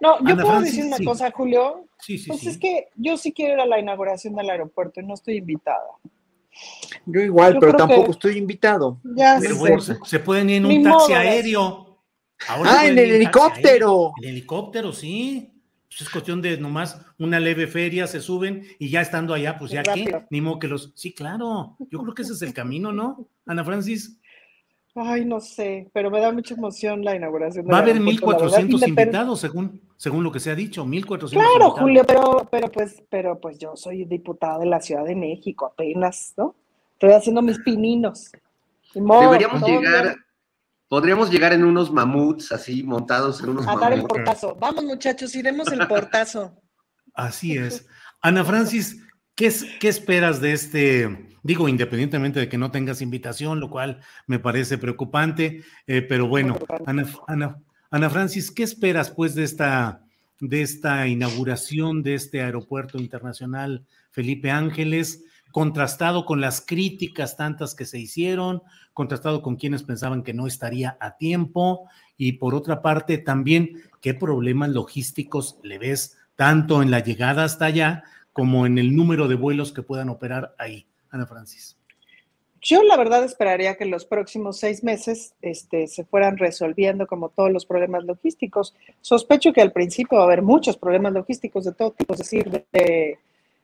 No, yo Ana puedo Francis, decir una sí. cosa, Julio. Sí, sí, Pues sí. es que yo sí quiero ir a la inauguración del aeropuerto y no estoy invitada. Yo igual, Yo pero tampoco que- estoy invitado. Ya Pero sé. bueno, se, se pueden ir en Ni un taxi modo, aéreo. Ahora Ah, en el helicóptero. En el helicóptero, sí. Pues es cuestión de nomás una leve feria, se suben y ya estando allá, pues ya qué, ni modo que los. Sí, claro. Yo creo que ese es el camino, ¿no? Ana Francis, Ay, no sé, pero me da mucha emoción la inauguración del va a haber aeropuerto, la verdad, 1400 independ- invitados, según, según lo que se ha dicho, 1400 Claro, invitados. Julio, pero, pero pues, pero pues yo soy diputada de la Ciudad de México apenas, ¿no? Estoy haciendo mis pininos. Ni modo, Deberíamos llegar, bien. podríamos llegar en unos mamuts así montados en unos a dar el portazo. Vamos, muchachos, iremos el portazo. Así es. Ana Francis, ¿qué, qué esperas de este? Digo, independientemente de que no tengas invitación, lo cual me parece preocupante, eh, pero bueno, Ana, Ana, Ana Francis, ¿qué esperas pues de esta, de esta inauguración de este aeropuerto internacional Felipe Ángeles, contrastado con las críticas tantas que se hicieron, contrastado con quienes pensaban que no estaría a tiempo y por otra parte también qué problemas logísticos le ves tanto en la llegada hasta allá como en el número de vuelos que puedan operar ahí, Ana Francis. Yo la verdad esperaría que los próximos seis meses este, se fueran resolviendo como todos los problemas logísticos. Sospecho que al principio va a haber muchos problemas logísticos de todo tipo, es decir, de,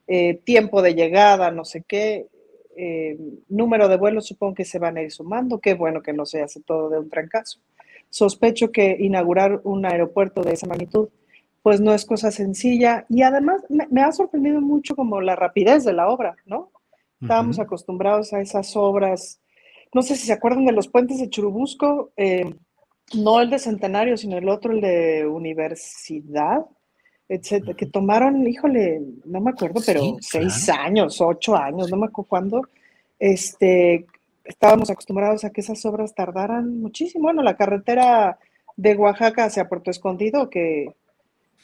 eh, tiempo de llegada, no sé qué, eh, número de vuelos supongo que se van a ir sumando. Qué bueno que no se hace todo de un trancazo. Sospecho que inaugurar un aeropuerto de esa magnitud pues no es cosa sencilla y además me ha sorprendido mucho como la rapidez de la obra, ¿no? Estábamos acostumbrados a esas obras. No sé si se acuerdan de los puentes de Churubusco, eh, no el de Centenario, sino el otro, el de Universidad, etcétera, que tomaron, híjole, no me acuerdo, pero Sí, seis claro. años, ocho años, no me acuerdo cuándo. Este, estábamos acostumbrados a que esas obras tardaran muchísimo. Bueno, la carretera de Oaxaca hacia Puerto Escondido, que,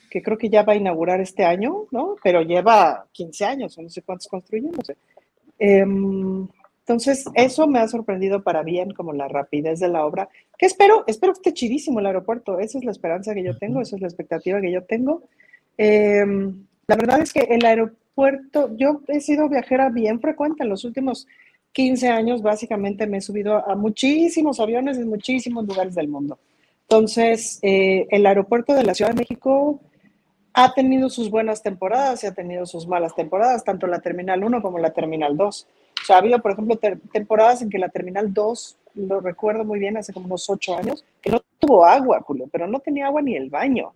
que creo que ya va a inaugurar este año, ¿no? Pero lleva 15 años, o no sé cuántos construyéndose. Em, entonces, eso me ha sorprendido para bien, como la rapidez de la obra. Que espero, espero que esté chidísimo el aeropuerto. Esa es la esperanza que yo tengo, esa es la expectativa que yo tengo. Em, la verdad es que el aeropuerto, yo he sido viajera bien frecuente en los últimos 15 años, básicamente me he subido a muchísimos aviones en muchísimos lugares del mundo. Entonces, eh, el aeropuerto de la Ciudad de México ha tenido sus buenas temporadas y ha tenido sus malas temporadas, tanto la Terminal 1 como la Terminal 2. O sea, ha habido, por ejemplo, ter- temporadas en que la Terminal 2, lo recuerdo muy bien, hace como unos ocho años, que no tuvo agua, Julio, pero no tenía agua ni el baño,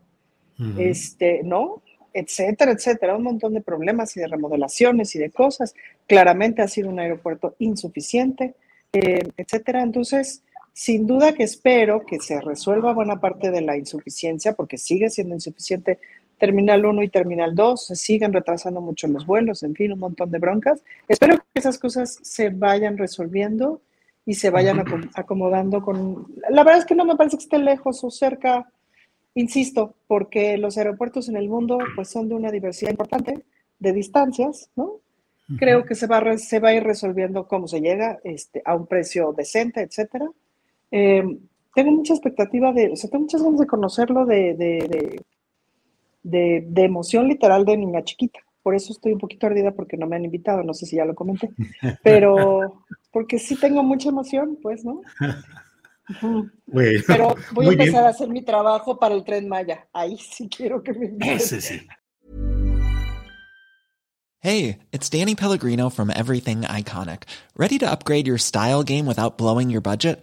este, ¿no? Etcétera, etcétera, un montón de problemas y de remodelaciones y de cosas. Claramente ha sido un aeropuerto insuficiente, eh, etcétera. Entonces, sin duda que espero que se resuelva buena parte de la insuficiencia, porque sigue siendo insuficiente Terminal 1 y Terminal 2, se siguen retrasando mucho los vuelos, en fin, un montón de broncas. Espero que esas cosas se vayan resolviendo y se vayan acom- acomodando con... La verdad es que no me parece que esté lejos o cerca, insisto, porque los aeropuertos en el mundo pues son de una diversidad importante de distancias, ¿no? Creo que se va, se va a ir resolviendo cómo se llega este, a un precio decente, etcétera. Eh, tengo mucha expectativa de, o sea, tengo muchas ganas de conocerlo, de, de, de, de, de emoción literal de niña chiquita. Por eso estoy un poquito ardida porque no me han invitado, no sé si ya lo comenté, pero porque sí tengo mucha emoción, pues, ¿no? Bueno, Pero voy a muy bien. empezar a hacer mi trabajo para el Tren Maya. Ahí sí quiero que me inviten. Ese sí. Hey, it's Danny Pellegrino from Everything Iconic. Ready to upgrade your style game without blowing your budget?